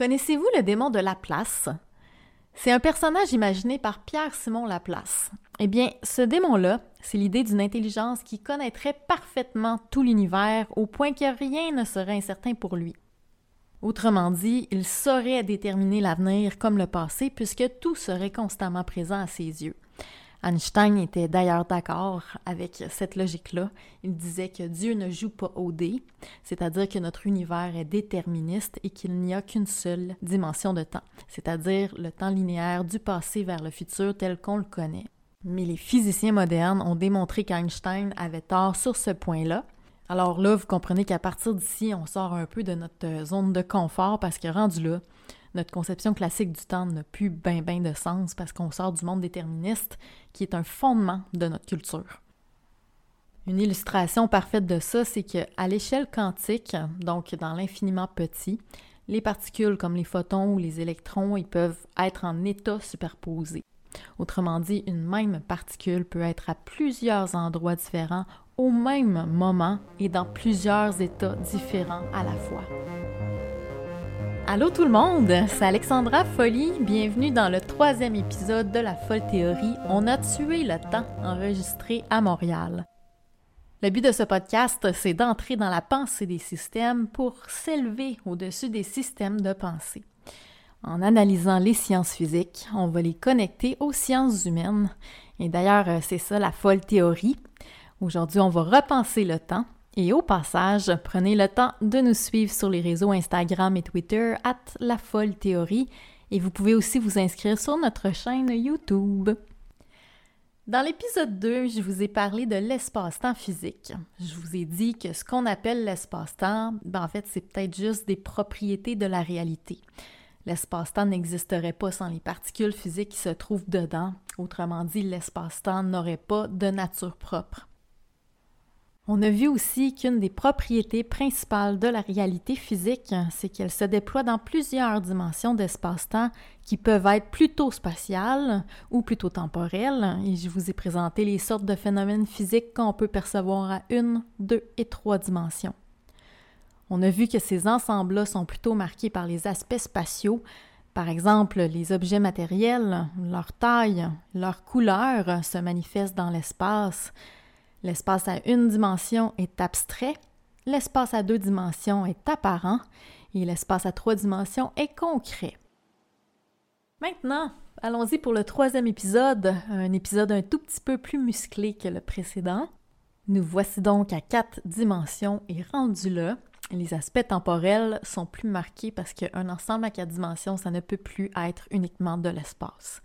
Connaissez-vous le démon de Laplace? C'est un personnage imaginé par Pierre-Simon Laplace. Eh bien, ce démon-là, c'est l'idée d'une intelligence qui connaîtrait parfaitement tout l'univers au point que rien ne serait incertain pour lui. Autrement dit, il saurait déterminer l'avenir comme le passé puisque tout serait constamment présent à ses yeux. Einstein était d'ailleurs d'accord avec cette logique-là. Il disait que Dieu ne joue pas au dé, c'est-à-dire que notre univers est déterministe et qu'il n'y a qu'une seule dimension de temps, c'est-à-dire le temps linéaire du passé vers le futur tel qu'on le connaît. Mais les physiciens modernes ont démontré qu'Einstein avait tort sur ce point-là. Alors là, vous comprenez qu'à partir d'ici, on sort un peu de notre zone de confort parce que rendu là, notre conception classique du temps n'a plus bien ben de sens parce qu'on sort du monde déterministe qui est un fondement de notre culture. Une illustration parfaite de ça, c'est qu'à l'échelle quantique, donc dans l'infiniment petit, les particules comme les photons ou les électrons, ils peuvent être en état superposé. Autrement dit, une même particule peut être à plusieurs endroits différents au même moment et dans plusieurs états différents à la fois. Allô tout le monde, c'est Alexandra Folly. Bienvenue dans le troisième épisode de la Folle Théorie. On a tué le temps enregistré à Montréal. Le but de ce podcast, c'est d'entrer dans la pensée des systèmes pour s'élever au-dessus des systèmes de pensée. En analysant les sciences physiques, on va les connecter aux sciences humaines. Et d'ailleurs, c'est ça la folle théorie. Aujourd'hui, on va repenser le temps et au passage, prenez le temps de nous suivre sur les réseaux Instagram et Twitter, at La Folle Théorie, et vous pouvez aussi vous inscrire sur notre chaîne YouTube. Dans l'épisode 2, je vous ai parlé de l'espace-temps physique. Je vous ai dit que ce qu'on appelle l'espace-temps, ben en fait, c'est peut-être juste des propriétés de la réalité. L'espace-temps n'existerait pas sans les particules physiques qui se trouvent dedans. Autrement dit, l'espace-temps n'aurait pas de nature propre. On a vu aussi qu'une des propriétés principales de la réalité physique, c'est qu'elle se déploie dans plusieurs dimensions d'espace-temps qui peuvent être plutôt spatiales ou plutôt temporelles, et je vous ai présenté les sortes de phénomènes physiques qu'on peut percevoir à une, deux et trois dimensions. On a vu que ces ensembles-là sont plutôt marqués par les aspects spatiaux, par exemple, les objets matériels, leur taille, leur couleur se manifestent dans l'espace, L'espace à une dimension est abstrait, l'espace à deux dimensions est apparent et l'espace à trois dimensions est concret. Maintenant, allons-y pour le troisième épisode, un épisode un tout petit peu plus musclé que le précédent. Nous voici donc à quatre dimensions et rendu là. Les aspects temporels sont plus marqués parce qu'un ensemble à quatre dimensions, ça ne peut plus être uniquement de l'espace.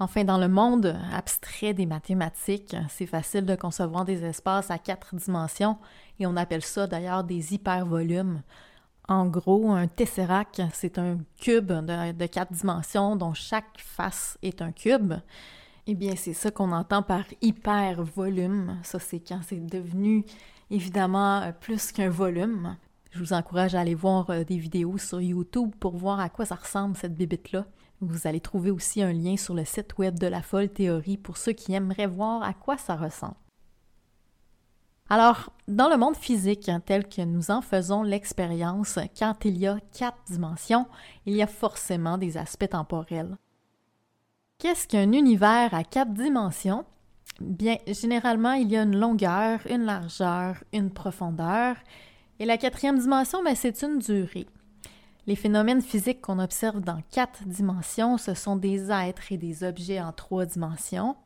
Enfin, dans le monde abstrait des mathématiques, c'est facile de concevoir des espaces à quatre dimensions et on appelle ça d'ailleurs des hypervolumes. En gros, un tesseract, c'est un cube de, quatre dimensions dont chaque face est un cube. Eh bien, c'est ça qu'on entend par hypervolume. Ça, c'est quand c'est devenu évidemment plus qu'un volume. Je vous encourage à aller voir euh, des vidéos sur YouTube pour voir à quoi ça ressemble cette bibite-là. Vous allez trouver aussi un lien sur le site web de la folle théorie pour ceux qui aimeraient voir à quoi ça ressemble. Alors, dans le monde physique tel que nous en faisons l'expérience, quand il y a quatre dimensions, il y a forcément des aspects temporels. Qu'est-ce qu'un univers à quatre dimensions? Bien, généralement, il y a une longueur, une largeur, une profondeur, et la quatrième dimension, ben, c'est une durée. Les phénomènes physiques qu'on observe dans quatre dimensions, ce sont des êtres et des objets en trois dimensions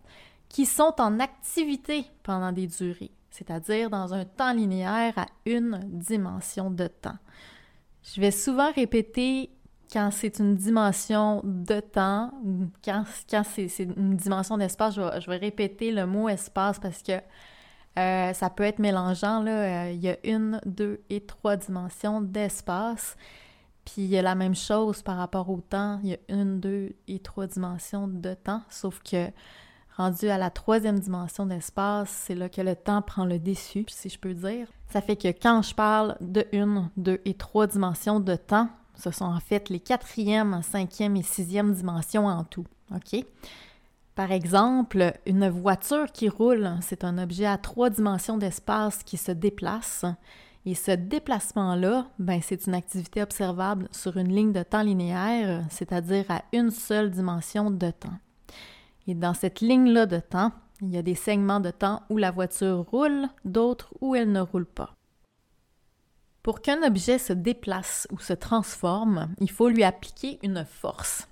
qui sont en activité pendant des durées, c'est-à-dire dans un temps linéaire à une dimension de temps. Je vais souvent répéter quand c'est une dimension de temps, quand, quand c'est une dimension d'espace, je, vais répéter le mot espace parce que euh, ça peut être mélangeant. Là. Euh, il y a une, deux et trois dimensions d'espace. Puis il y a la même chose par rapport au temps. Il y a une, deux et trois dimensions de temps, sauf que rendu à la troisième dimension d'espace, c'est là que le temps prend le dessus, si je peux dire. Ça fait que quand je parle de une, deux et trois dimensions de temps, ce sont en fait les quatrième, cinquième et sixième dimensions en tout. Par exemple, une voiture qui roule, c'est un objet à trois dimensions d'espace qui se déplace Et ce déplacement-là, ben, c'est une activité observable sur une ligne de temps linéaire, c'est-à-dire à une seule dimension de temps. Et dans cette ligne-là de temps, il y a des segments de temps où la voiture roule, d'autres où elle ne roule pas. Pour qu'un objet se déplace ou se transforme, il faut lui appliquer une force.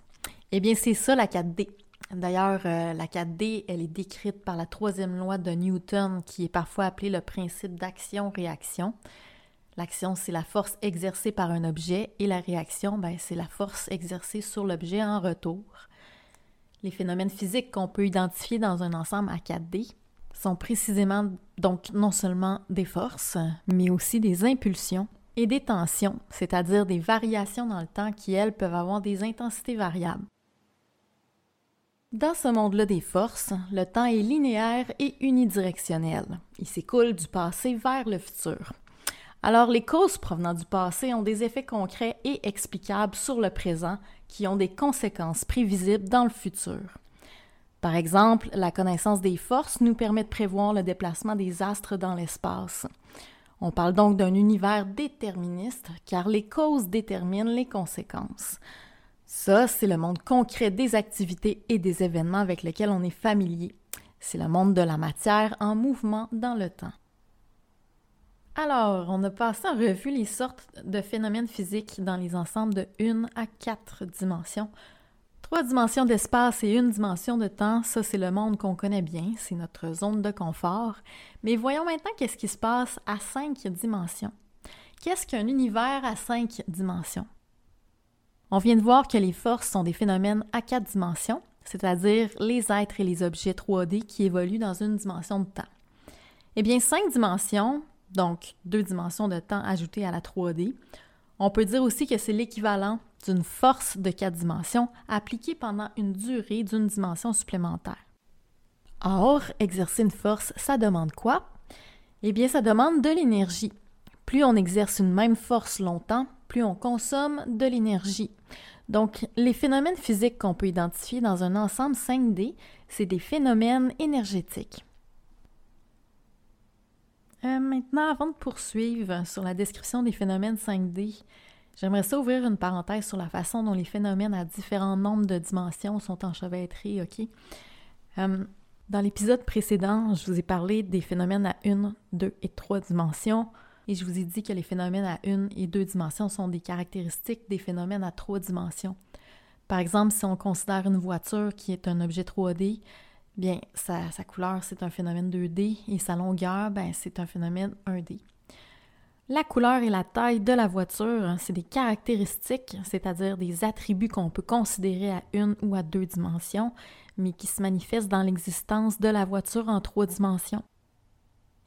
Eh bien, c'est ça la 4D. D'ailleurs, euh, la 4D, elle est décrite par la troisième loi de Newton, qui est parfois appelée le principe d'action-réaction. L'action, c'est la force exercée par un objet et la réaction, ben, c'est la force exercée sur l'objet en retour. Les phénomènes physiques qu'on peut identifier dans un ensemble à 4D sont précisément donc non seulement des forces, mais aussi des impulsions et des tensions, c'est-à-dire des variations dans le temps qui, elles, peuvent avoir des intensités variables. Dans ce monde-là des forces, le temps est linéaire et unidirectionnel. Il s'écoule du passé vers le futur. Alors, les causes provenant du passé ont des effets concrets et explicables sur le présent qui ont des conséquences prévisibles dans le futur. Par exemple, la connaissance des forces nous permet de prévoir le déplacement des astres dans l'espace. On parle donc d'un univers déterministe car les causes déterminent les conséquences. Ça, c'est le monde concret des activités et des événements avec lesquels on est familier. C'est le monde de la matière en mouvement dans le temps. Alors, on a passé en revue les sortes de phénomènes physiques dans les ensembles de 1 à 4 dimensions. Trois dimensions d'espace et une dimension de temps, ça c'est le monde qu'on connaît bien, c'est notre zone de confort. Mais voyons maintenant qu'est-ce qui se passe à 5 dimensions. Qu'est-ce qu'un univers à 5 dimensions? On vient de voir que les forces sont des phénomènes à quatre dimensions, c'est-à-dire les êtres et les objets 3D qui évoluent dans une dimension de temps. Eh bien, cinq dimensions, donc deux dimensions de temps ajoutées à la 3D, on peut dire aussi que c'est l'équivalent d'une force de quatre dimensions appliquée pendant une durée d'une dimension supplémentaire. Or, exercer une force, ça demande quoi? Eh bien, ça demande de l'énergie. Plus on exerce une même force longtemps, plus on consomme de l'énergie. Donc, les phénomènes physiques qu'on peut identifier dans un ensemble 5D, c'est des phénomènes énergétiques. Euh, maintenant, avant de poursuivre sur la description des phénomènes 5D, j'aimerais ça ouvrir une parenthèse sur la façon dont les phénomènes à différents nombres de dimensions sont enchevêtrés, OK? Euh, dans l'épisode précédent, je vous ai parlé des phénomènes à une, deux et trois dimensions. Et je vous ai dit que les phénomènes à une et deux dimensions sont des caractéristiques des phénomènes à trois dimensions. Par exemple, si on considère une voiture qui est un objet 3D, bien, sa, couleur, c'est un phénomène 2D et sa longueur, ben, c'est un phénomène 1D. La couleur et la taille de la voiture, hein, c'est des caractéristiques, c'est-à-dire des attributs qu'on peut considérer à une ou à deux dimensions, mais qui se manifestent dans l'existence de la voiture en trois dimensions.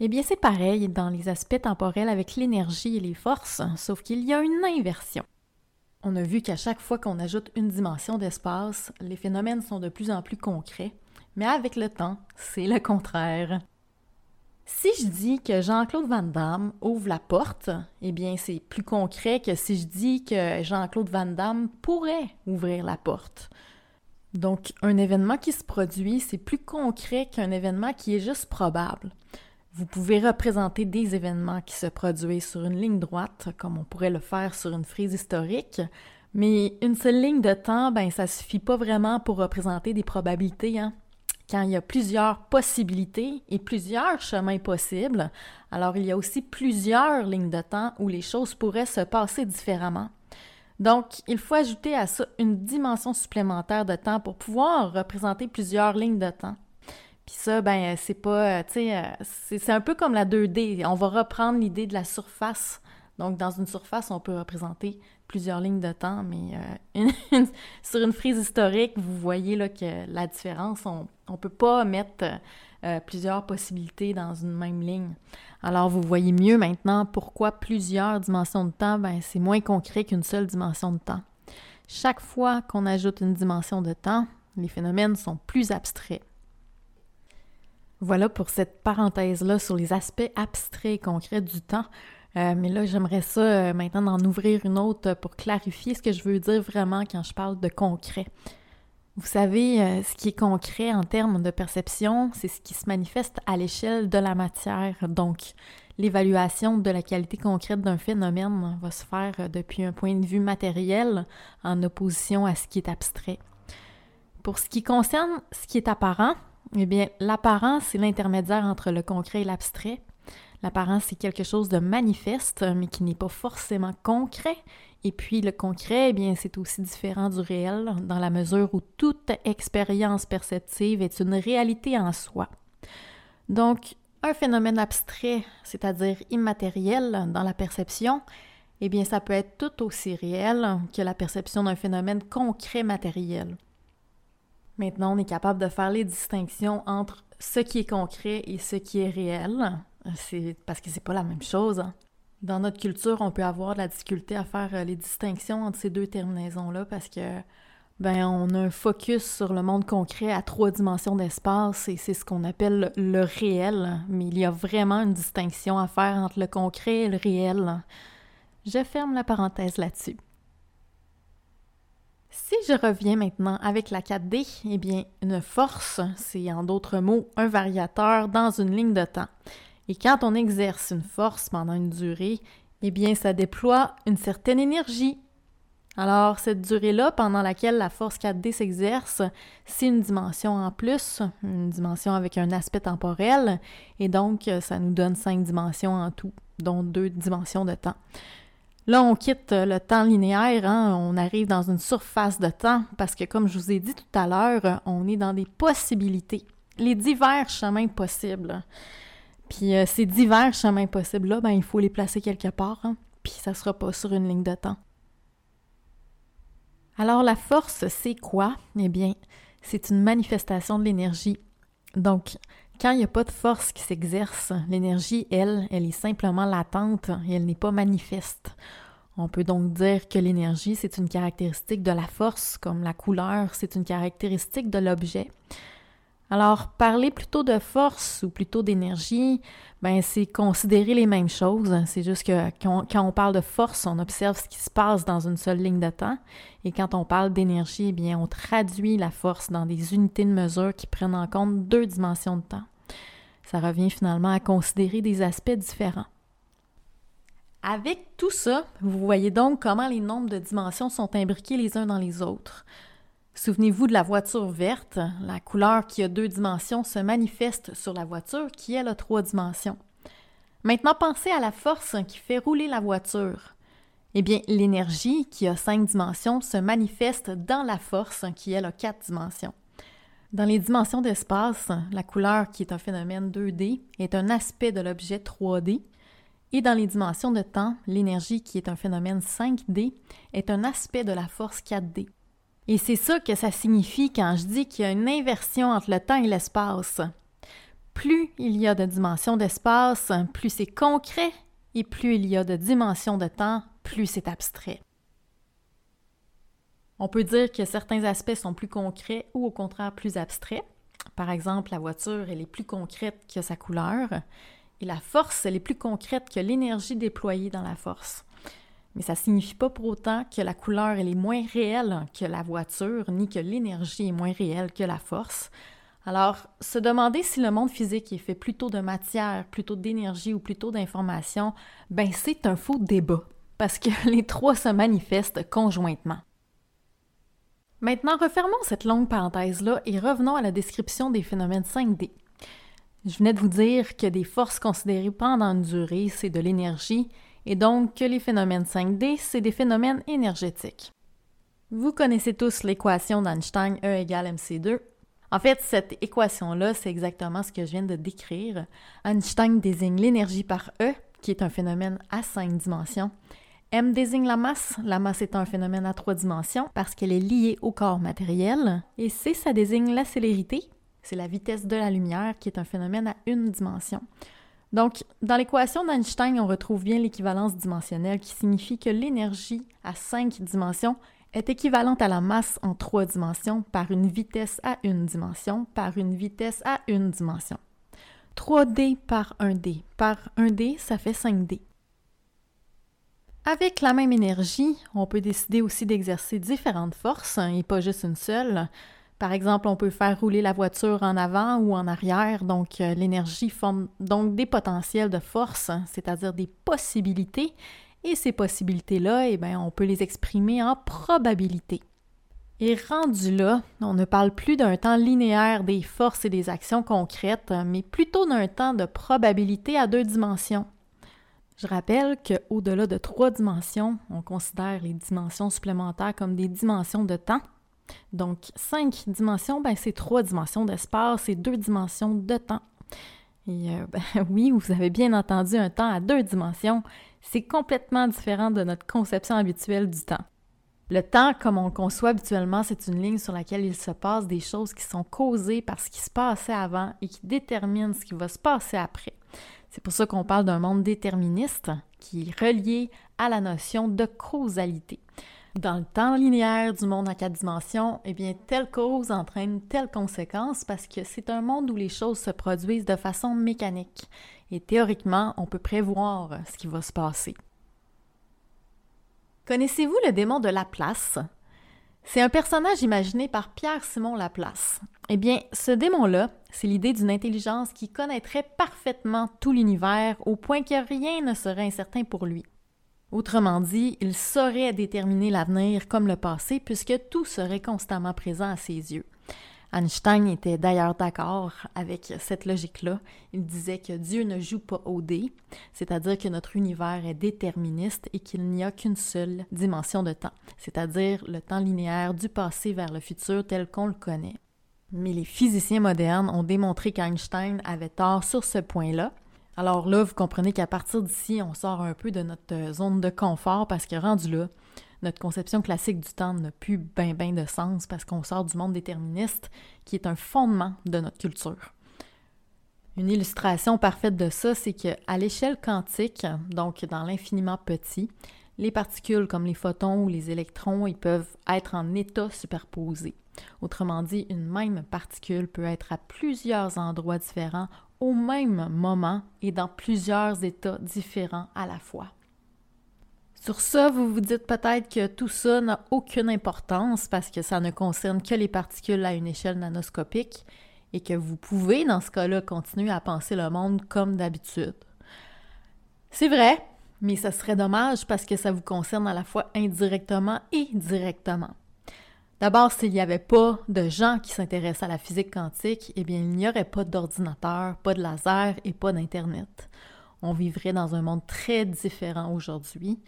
Eh bien, c'est pareil dans les aspects temporels avec l'énergie et les forces, sauf qu'il y a une inversion. On a vu qu'à chaque fois qu'on ajoute une dimension d'espace, les phénomènes sont de plus en plus concrets, mais avec le temps, c'est le contraire. Si je dis que Jean-Claude Van Damme ouvre la porte, eh bien, c'est plus concret que si je dis que Jean-Claude Van Damme pourrait ouvrir la porte. Donc, un événement qui se produit, c'est plus concret qu'un événement qui est juste probable. Vous pouvez représenter des événements qui se produisent sur une ligne droite, comme on pourrait le faire sur une frise historique, mais une seule ligne de temps, ben ça suffit pas vraiment pour représenter des probabilités. Hein? Quand il y a plusieurs possibilités et plusieurs chemins possibles, alors il y a aussi plusieurs lignes de temps où les choses pourraient se passer différemment. Donc, il faut ajouter à ça une dimension supplémentaire de temps pour pouvoir représenter plusieurs lignes de temps. Puis ça, ben, c'est pas, euh, tu euh, c'est un peu comme la 2D. On va reprendre l'idée de la surface. Donc, dans une surface, on peut représenter plusieurs lignes de temps, mais euh, sur une frise historique, vous voyez que la différence, on ne peut pas mettre plusieurs possibilités dans une même ligne. Alors, vous voyez mieux maintenant pourquoi plusieurs dimensions de temps, ben, c'est moins concret qu'une seule dimension de temps. Chaque fois qu'on ajoute une dimension de temps, les phénomènes sont plus abstraits. Voilà pour cette parenthèse-là sur les aspects abstraits et concrets du temps. Euh, mais là, j'aimerais ça euh, maintenant d'en ouvrir une autre pour clarifier ce que je veux dire vraiment quand je parle de concret. Vous savez, euh, ce qui est concret en termes de perception, c'est ce qui se manifeste à l'échelle de la matière. Donc, l'évaluation de la qualité concrète d'un phénomène va se faire depuis un point de vue matériel en opposition à ce qui est abstrait. Pour ce qui concerne ce qui est apparent, eh bien, l'apparent, c'est l'intermédiaire entre le concret et l'abstrait. L'apparent, c'est quelque chose de manifeste, mais qui n'est pas forcément concret. Et puis le concret, eh bien, c'est aussi différent du réel, dans la mesure où toute expérience perceptive est une réalité en soi. Donc, un phénomène abstrait, c'est-à-dire immatériel dans la perception, eh bien, ça peut être tout aussi réel que la perception d'un phénomène concret matériel. Maintenant, on est capable de faire les distinctions entre ce qui est concret et ce qui est réel. C'est parce que c'est pas la même chose. Hein. Dans notre culture, on peut avoir de la difficulté à faire euh, les distinctions entre ces deux terminaisons-là parce que ben on a un focus sur le monde concret à trois dimensions d'espace et c'est ce qu'on appelle le réel, mais il y a vraiment une distinction à faire entre le concret et le réel. Je ferme la parenthèse là-dessus. Si je reviens maintenant avec la 4D, eh bien, une force, c'est en d'autres mots un variateur dans une ligne de temps. Et quand on exerce une force pendant une durée, eh bien, ça déploie une certaine énergie. Alors, cette durée-là, pendant laquelle la force 4D s'exerce, c'est une dimension en plus, une dimension avec un aspect temporel, et donc ça nous donne cinq dimensions en tout, dont deux dimensions de temps. Là, on quitte le temps linéaire, hein, on arrive dans une surface de temps, parce que comme je vous ai dit tout à l'heure, on est dans des possibilités, les divers chemins possibles. Puis euh, ces divers chemins possibles-là, ben, il faut les placer quelque part, hein, puis ça ne sera pas sur une ligne de temps. Alors la force, c'est quoi? Eh bien, c'est une manifestation de l'énergie. Donc, quand il n'y a pas de force qui s'exerce, l'énergie, elle, elle est simplement latente et elle n'est pas manifeste. On peut donc dire que l'énergie, c'est une caractéristique de la force, comme la couleur, c'est une caractéristique de l'objet. Alors, parler plutôt de force ou plutôt d'énergie, ben c'est considérer les mêmes choses. C'est juste que quand, on parle de force, on observe ce qui se passe dans une seule ligne de temps. Et quand on parle d'énergie, eh bien, on traduit la force dans des unités de mesure qui prennent en compte deux dimensions de temps. Ça revient finalement à considérer des aspects différents. Avec tout ça, vous voyez donc comment les nombres de dimensions sont imbriqués les uns dans les autres. Souvenez-vous de la voiture verte. La couleur qui a deux dimensions se manifeste sur la voiture qui, elle, a trois dimensions. Maintenant, pensez à la force qui fait rouler la voiture. Eh bien, l'énergie qui a cinq dimensions se manifeste dans la force qui, elle, a quatre dimensions. Dans les dimensions d'espace, la couleur qui est un phénomène 2D est un aspect de l'objet 3D. Et dans les dimensions de temps, l'énergie qui est un phénomène 5D est un aspect de la force 4D. Et c'est ça que ça signifie quand je dis qu'il y a une inversion entre le temps et l'espace. Plus il y a de dimensions d'espace, plus c'est concret, et plus il y a de dimensions de temps, plus c'est abstrait. On peut dire que certains aspects sont plus concrets ou au contraire plus abstraits. Par exemple, la voiture, elle est plus concrète que sa couleur, et la force, elle est plus concrète que l'énergie déployée dans la force. Mais ça ne signifie pas pour autant que la couleur est moins réelle que la voiture, ni que l'énergie est moins réelle que la force. Alors, se demander si le monde physique est fait plutôt de matière, plutôt d'énergie ou plutôt d'information, ben c'est un faux débat, parce que les trois se manifestent conjointement. Maintenant, refermons cette longue parenthèse-là et revenons à la description des phénomènes 5D. Je venais de vous dire que des forces considérées pendant une durée, c'est de l'énergie, et donc que les phénomènes 5D, c'est des phénomènes énergétiques. Vous connaissez tous l'équation d'Einstein E égale mc2. En fait, cette équation-là, c'est exactement ce que je viens de décrire. Einstein désigne l'énergie par E, qui est un phénomène à 5 dimensions. M désigne la masse. La masse est un phénomène à 3 dimensions parce qu'elle est liée au corps matériel. Et C, ça désigne la célérité. C'est la vitesse de la lumière qui est un phénomène à une dimension. Donc, dans l'équation d'Einstein, on retrouve bien l'équivalence dimensionnelle qui signifie que l'énergie à cinq dimensions est équivalente à la masse en trois dimensions par une vitesse à une dimension par une vitesse à une dimension. 3D par 1D par 1D, ça fait 5D. Avec la même énergie, on peut décider aussi d'exercer différentes forces, hein, et pas juste une seule. Par exemple, on peut faire rouler la voiture en avant ou en arrière, donc euh, l'énergie forme donc des potentiels de force, c'est-à-dire des possibilités, et ces possibilités-là, eh bien, on peut les exprimer en probabilité. Et rendu là, on ne parle plus d'un temps linéaire des forces et des actions concrètes, mais plutôt d'un temps de probabilité à deux dimensions. Je rappelle qu'au-delà de trois dimensions, on considère les dimensions supplémentaires comme des dimensions de temps. Donc, cinq dimensions, ben, c'est trois dimensions d'espace et deux dimensions de temps. Et euh, ben, oui, vous avez bien entendu un temps à deux dimensions, c'est complètement différent de notre conception habituelle du temps. Le temps, comme on le conçoit habituellement, c'est une ligne sur laquelle il se passe des choses qui sont causées par ce qui se passait avant et qui déterminent ce qui va se passer après. C'est pour ça qu'on parle d'un monde déterministe qui est relié à la notion de causalité. Dans le temps linéaire du monde en quatre dimensions, eh bien, telle cause entraîne telle conséquence parce que c'est un monde où les choses se produisent de façon mécanique. Et théoriquement, on peut prévoir ce qui va se passer. Connaissez-vous le démon de Laplace? C'est un personnage imaginé par Pierre-Simon Laplace. Eh bien, ce démon-là, c'est l'idée d'une intelligence qui connaîtrait parfaitement tout l'univers au point que rien ne serait incertain pour lui. Autrement dit, il saurait déterminer l'avenir comme le passé puisque tout serait constamment présent à ses yeux. Einstein était d'ailleurs d'accord avec cette logique-là. Il disait que Dieu ne joue pas au dé, c'est-à-dire que notre univers est déterministe et qu'il n'y a qu'une seule dimension de temps, c'est-à-dire le temps linéaire du passé vers le futur tel qu'on le connaît. Mais les physiciens modernes ont démontré qu'Einstein avait tort sur ce point-là. Alors là, vous comprenez qu'à partir d'ici, on sort un peu de notre zone de confort parce que rendu là, notre conception classique du temps n'a plus bien ben de sens parce qu'on sort du monde déterministe qui est un fondement de notre culture. Une illustration parfaite de ça, c'est qu'à l'échelle quantique, donc dans l'infiniment petit, les particules comme les photons ou les électrons, ils peuvent être en état superposé. Autrement dit, une même particule peut être à plusieurs endroits différents au même moment et dans plusieurs états différents à la fois. Sur ça, vous vous dites peut-être que tout ça n'a aucune importance parce que ça ne concerne que les particules à une échelle nanoscopique et que vous pouvez, dans ce cas-là, continuer à penser le monde comme d'habitude. C'est vrai, mais ça serait dommage parce que ça vous concerne à la fois indirectement et directement. D'abord, s'il n'y avait pas de gens qui s'intéressent à la physique quantique, eh bien, il n'y aurait pas d'ordinateur, pas de laser et pas d'Internet on vivrait dans un monde très différent aujourd'hui.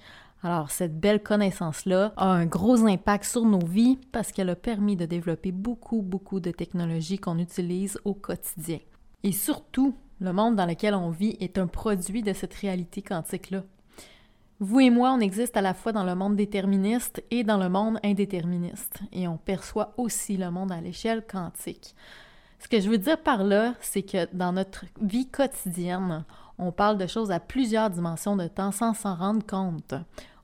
Alors, cette belle connaissance-là a un gros impact sur nos vies parce qu'elle a permis de développer beaucoup, beaucoup de technologies qu'on utilise au quotidien. Et surtout, le monde dans lequel on vit est un produit de cette réalité quantique-là. Vous et moi, on existe à la fois dans le monde déterministe et dans le monde indéterministe, et on perçoit aussi le monde à l'échelle quantique. Ce que je veux dire par là, c'est que dans notre vie quotidienne, on parle de choses à plusieurs dimensions de temps sans s'en rendre compte.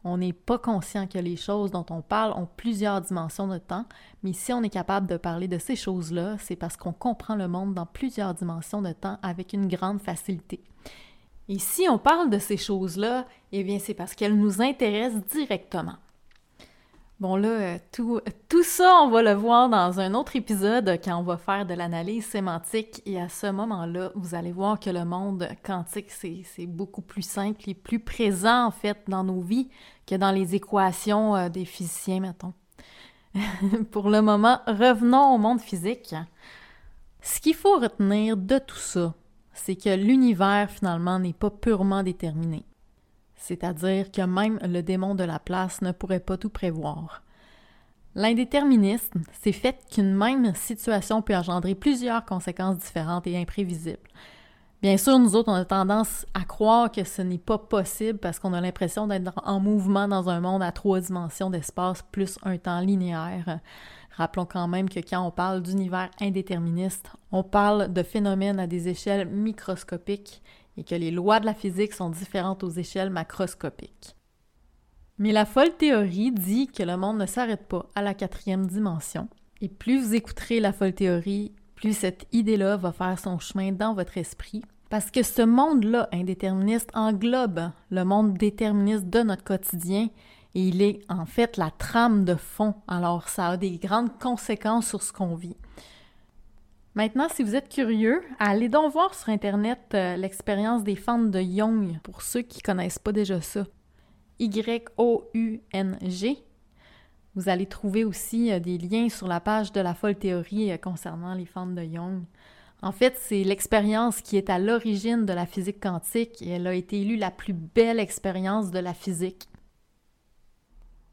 On n'est pas conscient que les choses dont on parle ont plusieurs dimensions de temps, mais si on est capable de parler de ces choses-là, c'est parce qu'on comprend le monde dans plusieurs dimensions de temps avec une grande facilité. Et si on parle de ces choses-là, eh bien c'est parce qu'elles nous intéressent directement. Bon là, euh, tout, tout ça, on va le voir dans un autre épisode quand on va faire de l'analyse sémantique et à ce moment-là, vous allez voir que le monde quantique, c'est beaucoup plus simple et plus présent en fait dans nos vies que dans les équations euh, des physiciens, mettons. Pour le moment, revenons au monde physique. Ce qu'il faut retenir de tout ça, c'est que l'univers finalement n'est pas purement déterminé. C'est-à-dire que même le démon de la place ne pourrait pas tout prévoir. L'indéterminisme, c'est fait qu'une même situation peut engendrer plusieurs conséquences différentes et imprévisibles. Bien sûr, nous autres, on a tendance à croire que ce n'est pas possible parce qu'on a l'impression d'être en mouvement dans un monde à trois dimensions d'espace plus un temps linéaire. Rappelons quand même que quand on parle d'univers indéterministe, on parle de phénomènes à des échelles microscopiques et que les lois de la physique sont différentes aux échelles macroscopiques. Mais la folle théorie dit que le monde ne s'arrête pas à la quatrième dimension. Et plus vous écouterez la folle théorie, plus cette idée-là va faire son chemin dans votre esprit. Parce que ce monde-là indéterministe englobe le monde déterministe de notre quotidien il est en fait la trame de fond. Alors ça a des grandes conséquences sur ce qu'on vit. Maintenant, si vous êtes curieux, allez donc voir sur Internet euh, l'expérience des fentes de Jung, pour ceux qui ne connaissent pas déjà ça. Y-O-U-N-G. Vous allez trouver aussi euh, des liens sur la page de la folle théorie euh, concernant les fentes de Jung. En fait, c'est l'expérience qui est à l'origine de la physique quantique et elle a été élue la plus belle expérience de la physique.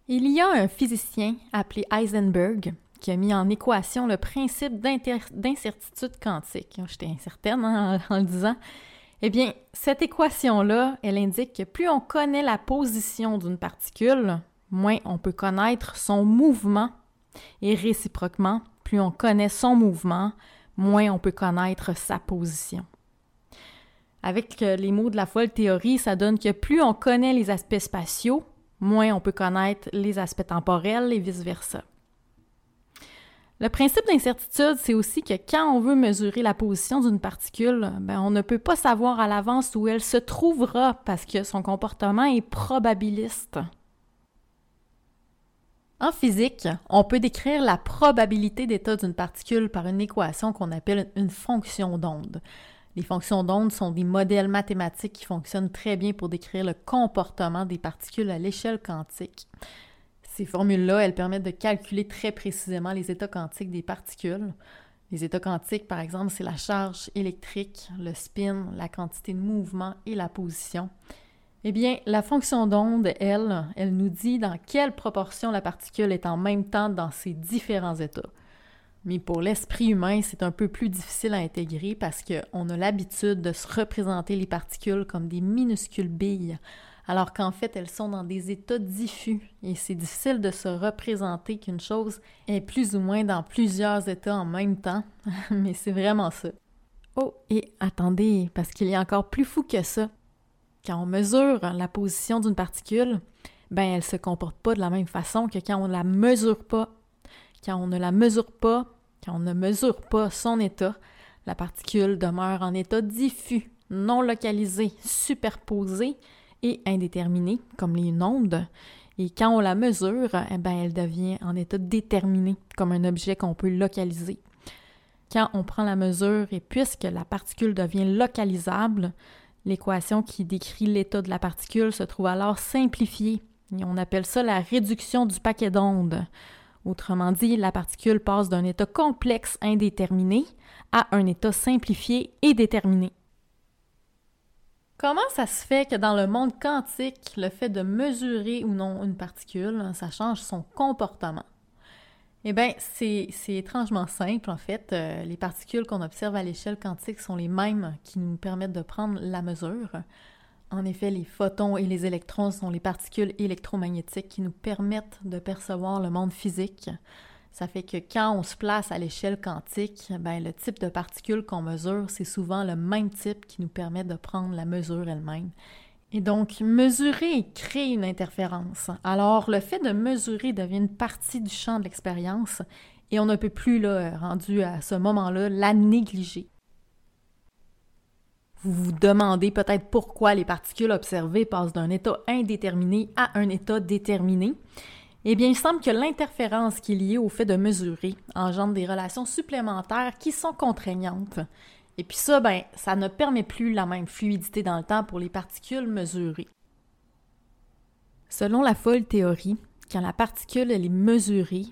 Il y a un physicien appelé Heisenberg qui a mis en équation le principe d'incertitude quantique. J'étais incertaine hein, en, le disant. Eh bien, cette équation-là, elle indique que plus on connaît la position d'une particule, moins on peut connaître son mouvement. Et réciproquement, plus on connaît son mouvement, moins on peut connaître sa position. Avec euh, les mots de la folle théorie, ça donne que plus on connaît les aspects spatiaux, moins on peut connaître les aspects temporels et vice-versa. Le principe d'incertitude, c'est aussi que quand on veut mesurer la position d'une particule, ben, on ne peut pas savoir à l'avance où elle se trouvera parce que son comportement est probabiliste. En physique, on peut décrire la probabilité d'état d'une particule par une équation qu'on appelle une fonction d'onde. Les fonctions d'onde sont des modèles mathématiques qui fonctionnent très bien pour décrire le comportement des particules à l'échelle quantique. Ces formules-là, elles permettent de calculer très précisément les états quantiques des particules. Les états quantiques, par exemple, c'est la charge électrique, le spin, la quantité de mouvement et la position. Eh bien, la fonction d'onde, elle, elle nous dit dans quelle proportion la particule est en même temps dans ces différents états. Mais pour l'esprit humain, c'est un peu plus difficile à intégrer parce qu'on a l'habitude de se représenter les particules comme des minuscules billes, alors qu'en fait elles sont dans des états diffus et c'est difficile de se représenter qu'une chose est plus ou moins dans plusieurs états en même temps, mais c'est vraiment ça. Oh, et attendez, parce qu'il y a encore plus fou que ça. Quand on mesure la position d'une particule, ben elle se comporte pas de la même façon que quand on la mesure pas. Quand on ne la mesure pas, quand on ne mesure pas son état, la particule demeure en état diffus, non localisé, superposé, et indéterminée, comme les ondes. Et quand on la mesure, eh ben, elle devient en état déterminé, comme un objet qu'on peut localiser. Quand on prend la mesure et puisque la particule devient localisable, l'équation qui décrit l'état de la particule se trouve alors simplifiée. Et on appelle ça la réduction du paquet d'ondes. Autrement dit, la particule passe d'un état complexe indéterminé à un état simplifié et déterminé. Comment ça se fait que dans le monde quantique, le fait de mesurer ou non une particule, ça change son comportement? Eh bien, c'est étrangement simple, en fait. Euh, les particules qu'on observe à l'échelle quantique sont les mêmes qui nous permettent de prendre la mesure. En effet, les photons et les électrons sont les particules électromagnétiques qui nous permettent de percevoir le monde physique. Ça fait que quand on se place à l'échelle quantique, ben, le type de particules qu'on mesure, c'est souvent le même type qui nous permet de prendre la mesure elle-même. Et donc, mesurer crée une interférence. Alors, le fait de mesurer devient une partie du champ de l'expérience et on ne peut plus, là, rendu à ce moment-là, la négliger. Vous vous demandez peut-être pourquoi les particules observées passent d'un état indéterminé à un état déterminé. Eh bien, il semble que l'interférence qui est liée au fait de mesurer engendre des relations supplémentaires qui sont contraignantes. Et puis ça, ben, ça ne permet plus la même fluidité dans le temps pour les particules mesurées. Selon la folle théorie, quand la particule est mesurée,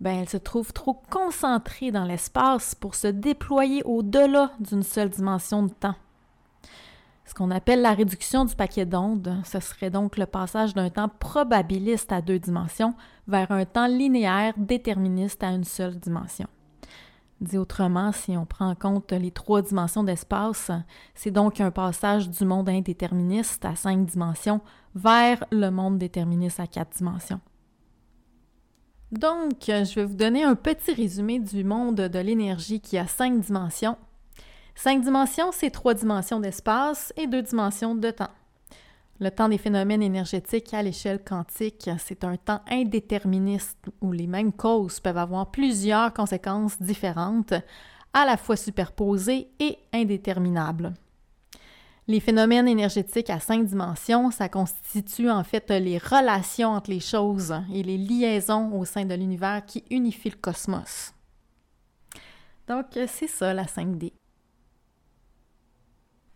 ben, elle se trouve trop concentrée dans l'espace pour se déployer au-delà d'une seule dimension de temps. Ce qu'on appelle la réduction du paquet d'ondes, ce serait donc le passage d'un temps probabiliste à deux dimensions vers un temps linéaire déterministe à une seule dimension. Dit autrement, si on prend en compte les trois dimensions d'espace, c'est donc un passage du monde indéterministe à cinq dimensions vers le monde déterministe à quatre dimensions. Donc, je vais vous donner un petit résumé du monde de l'énergie qui a cinq dimensions Cinq dimensions, c'est trois dimensions d'espace et deux dimensions de temps. Le temps des phénomènes énergétiques à l'échelle quantique, c'est un temps indéterministe où les mêmes causes peuvent avoir plusieurs conséquences différentes, à la fois superposées et indéterminables. Les phénomènes énergétiques à cinq dimensions, ça constitue en fait les relations entre les choses et les liaisons au sein de l'univers qui unifient le cosmos. Donc, c'est ça la 5D.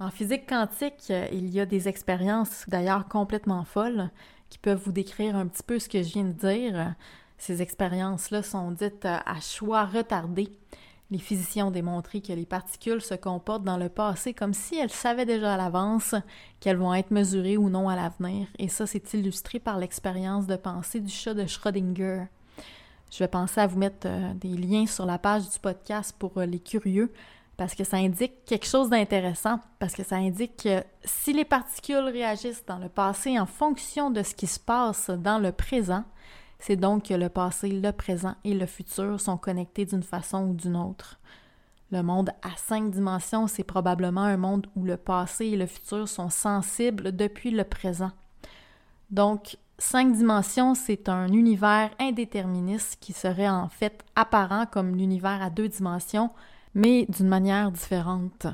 En physique quantique, il y a des expériences d'ailleurs complètement folles qui peuvent vous décrire un petit peu ce que je viens de dire. Ces expériences-là sont dites à choix retardé les physiciens ont démontré que les particules se comportent dans le passé comme si elles savaient déjà à l'avance qu'elles vont être mesurées ou non à l'avenir, et ça c'est illustré par l'expérience de pensée du chat de Schrödinger. Je vais penser à vous mettre euh, des liens sur la page du podcast pour euh, les curieux, parce que ça indique quelque chose d'intéressant, parce que ça indique que si les particules réagissent dans le passé en fonction de ce qui se passe dans le présent, c'est donc que le passé, le présent et le futur sont connectés d'une façon ou d'une autre. Le monde à cinq dimensions, c'est probablement un monde où le passé et le futur sont sensibles depuis le présent. Donc, cinq dimensions, c'est un univers indéterministe qui serait en fait apparent comme l'univers à deux dimensions, mais d'une manière différente.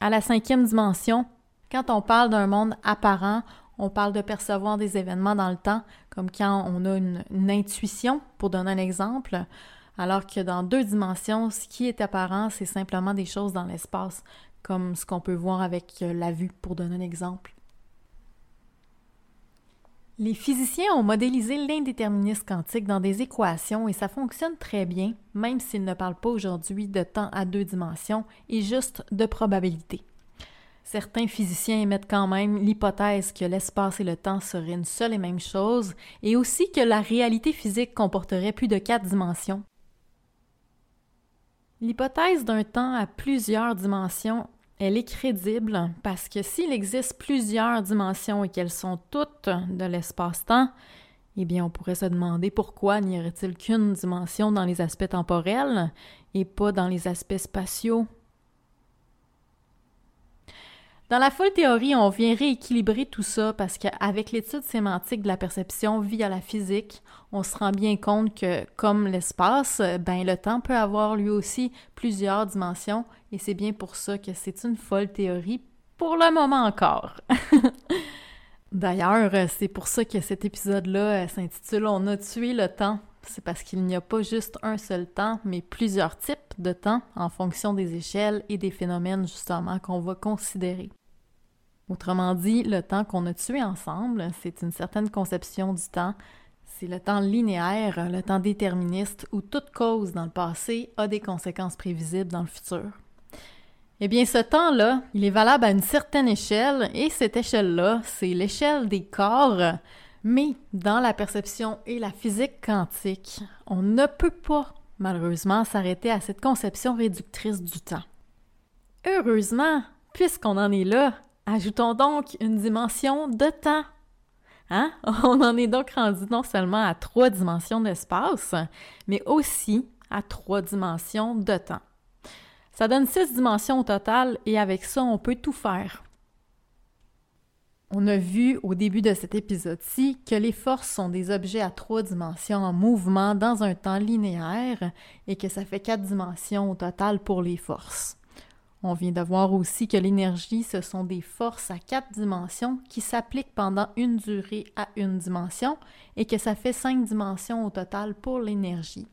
À la cinquième dimension, quand on parle d'un monde apparent, on parle de percevoir des événements dans le temps, comme quand on a une, intuition, pour donner un exemple, alors que dans deux dimensions, ce qui est apparent, c'est simplement des choses dans l'espace, comme ce qu'on peut voir avec la vue, pour donner un exemple. Les physiciens ont modélisé l'indéterminisme quantique dans des équations et ça fonctionne très bien, même s'ils ne parlent pas aujourd'hui de temps à deux dimensions et juste de probabilité. Certains physiciens émettent quand même l'hypothèse que l'espace et le temps seraient une seule et même chose, et aussi que la réalité physique comporterait plus de quatre dimensions. L'hypothèse d'un temps à plusieurs dimensions, elle est crédible parce que s'il existe plusieurs dimensions et qu'elles sont toutes de l'espace-temps, eh bien, on pourrait se demander pourquoi n'y aurait-il qu'une dimension dans les aspects temporels et pas dans les aspects spatiaux dans la folle théorie, on vient rééquilibrer tout ça parce qu'avec l'étude sémantique de la perception via la physique, on se rend bien compte que, comme l'espace, ben le temps peut avoir lui aussi plusieurs dimensions et c'est bien pour ça que c'est une folle théorie pour le moment encore. D'ailleurs, c'est pour ça que cet épisode-là s'intitule On a tué le temps. C'est parce qu'il n'y a pas juste un seul temps, mais plusieurs types de temps en fonction des échelles et des phénomènes justement qu'on va considérer. Autrement dit, le temps qu'on a tué ensemble, c'est une certaine conception du temps. C'est le temps linéaire, le temps déterministe, où toute cause dans le passé a des conséquences prévisibles dans le futur. Eh bien, ce temps-là, il est valable à une certaine échelle, et cette échelle-là, c'est l'échelle des corps. Mais dans la perception et la physique quantique, on ne peut pas, malheureusement, s'arrêter à cette conception réductrice du temps. Heureusement, puisqu'on en est là, Ajoutons donc une dimension de temps. Hein? On en est donc rendu non seulement à trois dimensions d'espace, mais aussi à trois dimensions de temps. Ça donne six dimensions au total et avec ça, on peut tout faire. On a vu au début de cet épisode-ci que les forces sont des objets à trois dimensions en mouvement dans un temps linéaire et que ça fait quatre dimensions au total pour les forces. On vient de voir aussi que l'énergie, ce sont des forces à quatre dimensions qui s'appliquent pendant une durée à une dimension et que ça fait cinq dimensions au total pour l'énergie.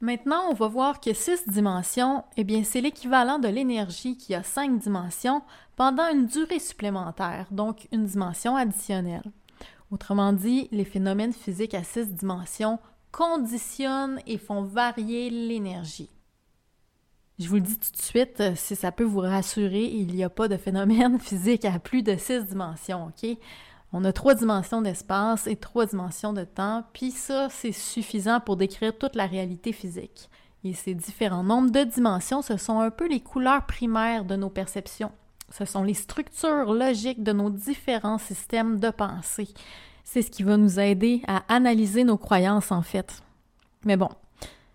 Maintenant, on va voir que six dimensions, eh bien, c'est l'équivalent de l'énergie qui a cinq dimensions pendant une durée supplémentaire, donc une dimension additionnelle. Autrement dit, les phénomènes physiques à six dimensions conditionnent et font varier l'énergie. Je vous le dis tout de suite, euh, si ça peut vous rassurer, il n'y a pas de phénomène physique à plus de six dimensions, OK? On a trois dimensions d'espace et trois dimensions de temps, puis ça, c'est suffisant pour décrire toute la réalité physique. Et ces différents nombres de dimensions, ce sont un peu les couleurs primaires de nos perceptions. Ce sont les structures logiques de nos différents systèmes de pensée. C'est ce qui va nous aider à analyser nos croyances, en fait. Mais bon,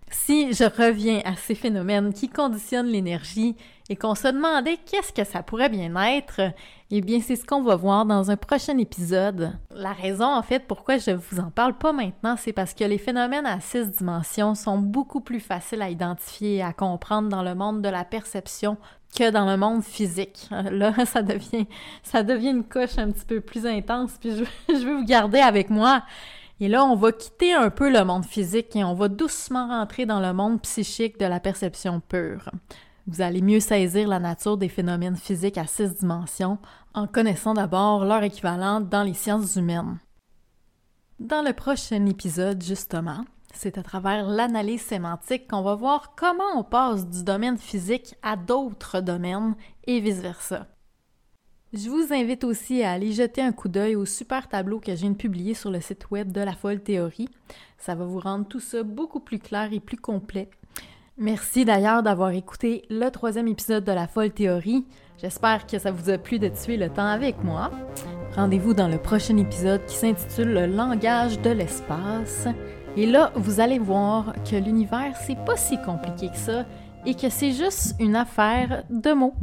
si je reviens à ces phénomènes qui conditionnent l'énergie et qu'on se demandait qu'est-ce que ça pourrait bien être, Eh bien, c'est ce qu'on va voir dans un prochain épisode. La raison, en fait, pourquoi je vous en parle pas maintenant, c'est parce que les phénomènes à six dimensions sont beaucoup plus faciles à identifier et à comprendre dans le monde de la perception que dans le monde physique. Là, ça devient, ça devient une coche un petit peu plus intense, puis je, je veux vous garder avec moi. Et là, on va quitter un peu le monde physique et on va doucement rentrer dans le monde psychique de la perception pure. Vous allez mieux saisir la nature des phénomènes physiques à six dimensions en connaissant d'abord leur équivalent dans les sciences humaines. Dans le prochain épisode, justement, c'est à travers l'analyse sémantique qu'on va voir comment on passe du domaine physique à d'autres domaines et vice-versa. Je vous invite aussi à aller jeter un coup d'œil au super tableau que je viens de publier sur le site web de la folle théorie. Ça va vous rendre tout ça beaucoup plus clair et plus complet. Merci d'ailleurs d'avoir écouté le troisième épisode de la folle théorie. J'espère que ça vous a plu de tuer le temps avec moi. Rendez-vous dans le prochain épisode qui s'intitule Le langage de l'espace. Et là, vous allez voir que l'univers, c'est pas si compliqué que ça et que c'est juste une affaire de mots.